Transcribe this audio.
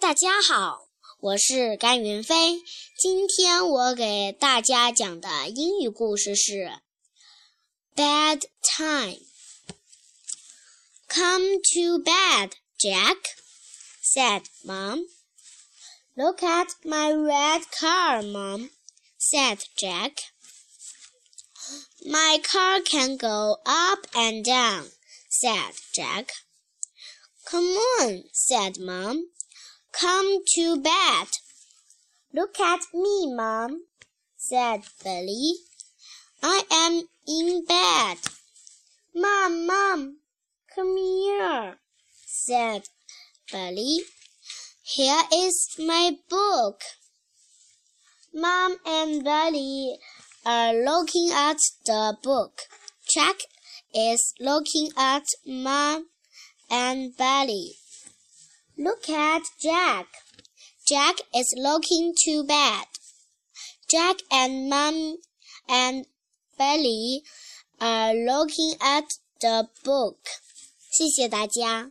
大家好，我是甘云飞。今天我给大家讲的英语故事是《Bad Time》。Come to bed, Jack, said Mom. Look at my red car, Mom, said Jack. My car can go up and down, said Jack. Come on, said Mom. Come to bed. Look at me, Mom, said Billy. I am in bed. Mom, Mom, come here, said Billy. Here is my book. Mom and Billy are looking at the book. Jack is looking at Mom and Billy. Look at Jack. Jack is looking too bad. Jack and Mom and Billy are looking at the book. 谢谢大家。